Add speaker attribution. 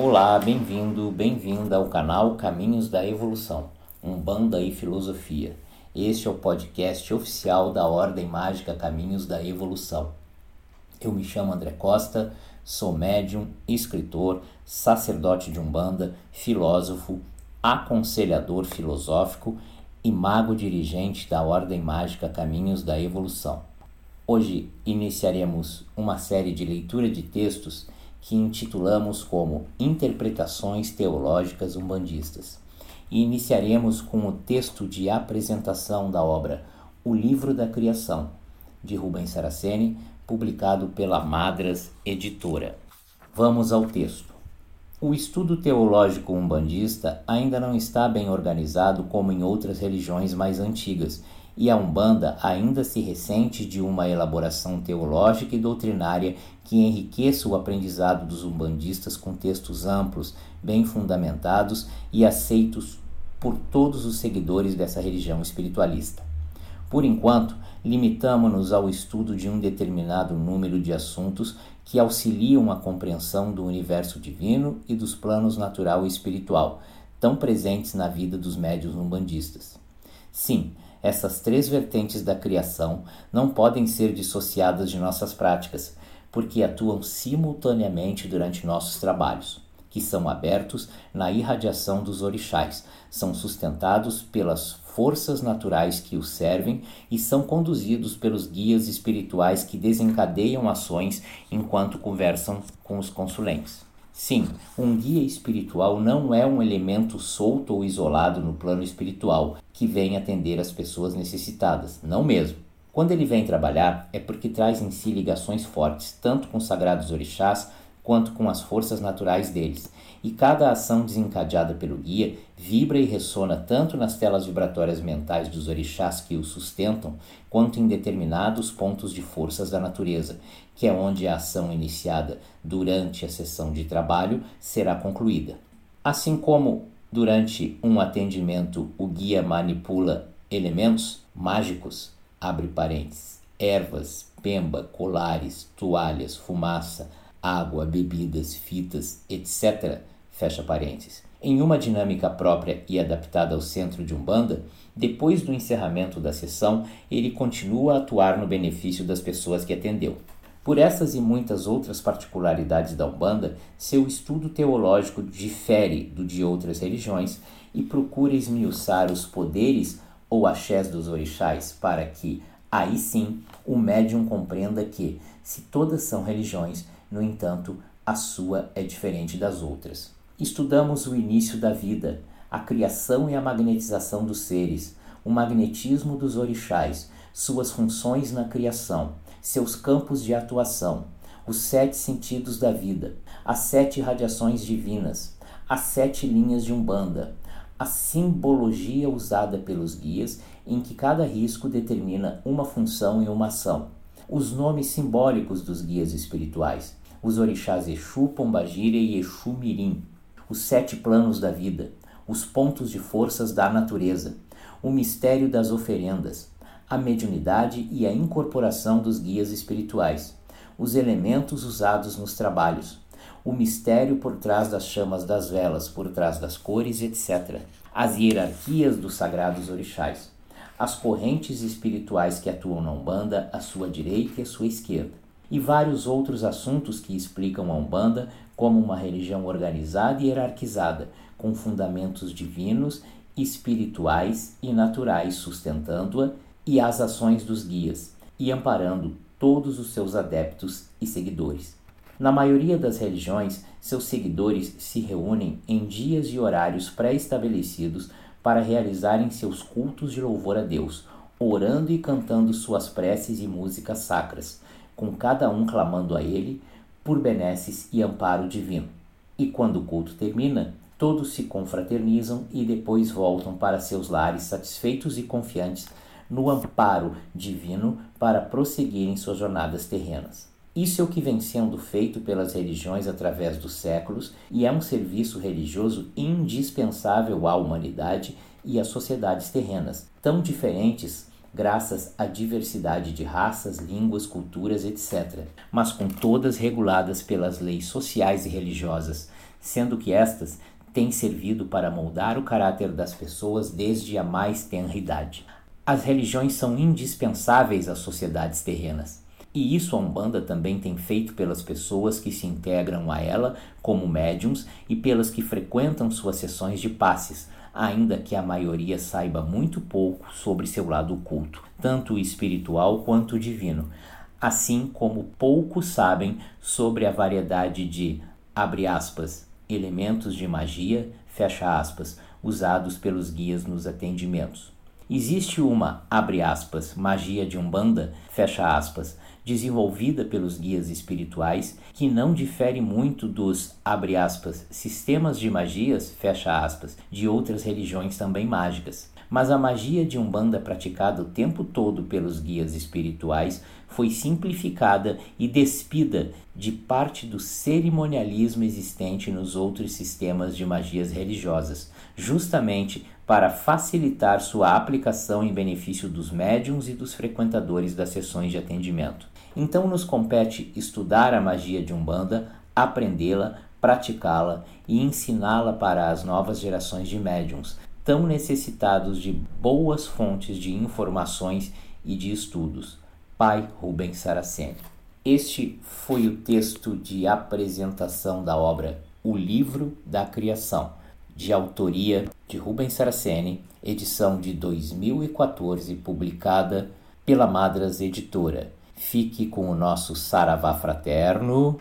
Speaker 1: Olá, bem-vindo, bem-vinda ao canal Caminhos da Evolução, Umbanda e Filosofia. Este é o podcast oficial da Ordem Mágica Caminhos da Evolução. Eu me chamo André Costa, sou médium, escritor, sacerdote de Umbanda, filósofo, aconselhador filosófico e mago dirigente da Ordem Mágica Caminhos da Evolução. Hoje iniciaremos uma série de leitura de textos que intitulamos como Interpretações Teológicas Umbandistas. E iniciaremos com o texto de apresentação da obra O Livro da Criação, de Rubens Saraceni, publicado pela Madras Editora. Vamos ao texto. O estudo teológico umbandista ainda não está bem organizado como em outras religiões mais antigas e a Umbanda ainda se ressente de uma elaboração teológica e doutrinária que enriqueça o aprendizado dos umbandistas com textos amplos, bem fundamentados e aceitos por todos os seguidores dessa religião espiritualista. Por enquanto, limitamos-nos ao estudo de um determinado número de assuntos que auxiliam a compreensão do universo divino e dos planos natural e espiritual, tão presentes na vida dos médios umbandistas. Sim, essas três vertentes da criação não podem ser dissociadas de nossas práticas, porque atuam simultaneamente durante nossos trabalhos, que são abertos na irradiação dos orixás, são sustentados pelas forças naturais que os servem e são conduzidos pelos guias espirituais que desencadeiam ações enquanto conversam com os consulentes. Sim, um guia espiritual não é um elemento solto ou isolado no plano espiritual que vem atender as pessoas necessitadas, não mesmo. Quando ele vem trabalhar, é porque traz em si ligações fortes, tanto com os sagrados orixás quanto com as forças naturais deles, e cada ação desencadeada pelo guia vibra e ressona tanto nas telas vibratórias mentais dos orixás que o sustentam, quanto em determinados pontos de forças da natureza, que é onde a ação iniciada durante a sessão de trabalho será concluída. Assim como durante um atendimento o guia manipula elementos mágicos, abre parênteses, ervas, pemba, colares, toalhas, fumaça, água, bebidas, fitas, etc. Fecha parênteses. Em uma dinâmica própria e adaptada ao centro de Umbanda, depois do encerramento da sessão, ele continua a atuar no benefício das pessoas que atendeu. Por essas e muitas outras particularidades da Umbanda, seu estudo teológico difere do de outras religiões e procura esmiuçar os poderes ou axés dos orixás para que, aí sim, o médium compreenda que, se todas são religiões, no entanto, a sua é diferente das outras. Estudamos o início da vida, a criação e a magnetização dos seres, o magnetismo dos orixás, suas funções na criação, seus campos de atuação, os sete sentidos da vida, as sete radiações divinas, as sete linhas de Umbanda, a simbologia usada pelos guias, em que cada risco determina uma função e uma ação, os nomes simbólicos dos guias espirituais, os orixás Exu, Pombagira e Exu Mirim, os sete planos da vida, os pontos de forças da natureza, o mistério das oferendas, a mediunidade e a incorporação dos guias espirituais, os elementos usados nos trabalhos, o mistério por trás das chamas das velas, por trás das cores, etc., as hierarquias dos sagrados orixás, as correntes espirituais que atuam na Umbanda à sua direita e à sua esquerda, e vários outros assuntos que explicam a Umbanda como uma religião organizada e hierarquizada, com fundamentos divinos, espirituais e naturais sustentando-a e as ações dos guias, e amparando todos os seus adeptos e seguidores. Na maioria das religiões, seus seguidores se reúnem em dias e horários pré-estabelecidos para realizarem seus cultos de louvor a Deus, orando e cantando suas preces e músicas sacras, com cada um clamando a ele por benesses e amparo divino. E quando o culto termina, todos se confraternizam e depois voltam para seus lares satisfeitos e confiantes no amparo divino para prosseguirem suas jornadas terrenas. Isso é o que vem sendo feito pelas religiões através dos séculos e é um serviço religioso indispensável à humanidade e às sociedades terrenas, tão diferentes graças à diversidade de raças, línguas, culturas, etc., mas com todas reguladas pelas leis sociais e religiosas, sendo que estas têm servido para moldar o caráter das pessoas desde a mais tenra idade. As religiões são indispensáveis às sociedades terrenas. E isso a Umbanda também tem feito pelas pessoas que se integram a ela como médiums e pelas que frequentam suas sessões de passes, ainda que a maioria saiba muito pouco sobre seu lado oculto, tanto espiritual quanto divino, assim como pouco sabem sobre a variedade de, aspas, elementos de magia, fecha aspas, usados pelos guias nos atendimentos. Existe uma, abre aspas, magia de Umbanda, fecha aspas, desenvolvida pelos guias espirituais, que não difere muito dos, abre aspas, sistemas de magias, fecha aspas, de outras religiões também mágicas. Mas a magia de Umbanda praticada o tempo todo pelos guias espirituais foi simplificada e despida de parte do cerimonialismo existente nos outros sistemas de magias religiosas, justamente para facilitar sua aplicação em benefício dos médiums e dos frequentadores das sessões de atendimento. Então nos compete estudar a magia de Umbanda, aprendê-la, praticá-la e ensiná-la para as novas gerações de médiums, tão necessitados de boas fontes de informações e de estudos. Pai Rubens Saraceni. Este foi o texto de apresentação da obra O Livro da Criação de autoria de Rubens Saraceni, edição de 2014, publicada pela Madras Editora. Fique com o nosso Saravá Fraterno.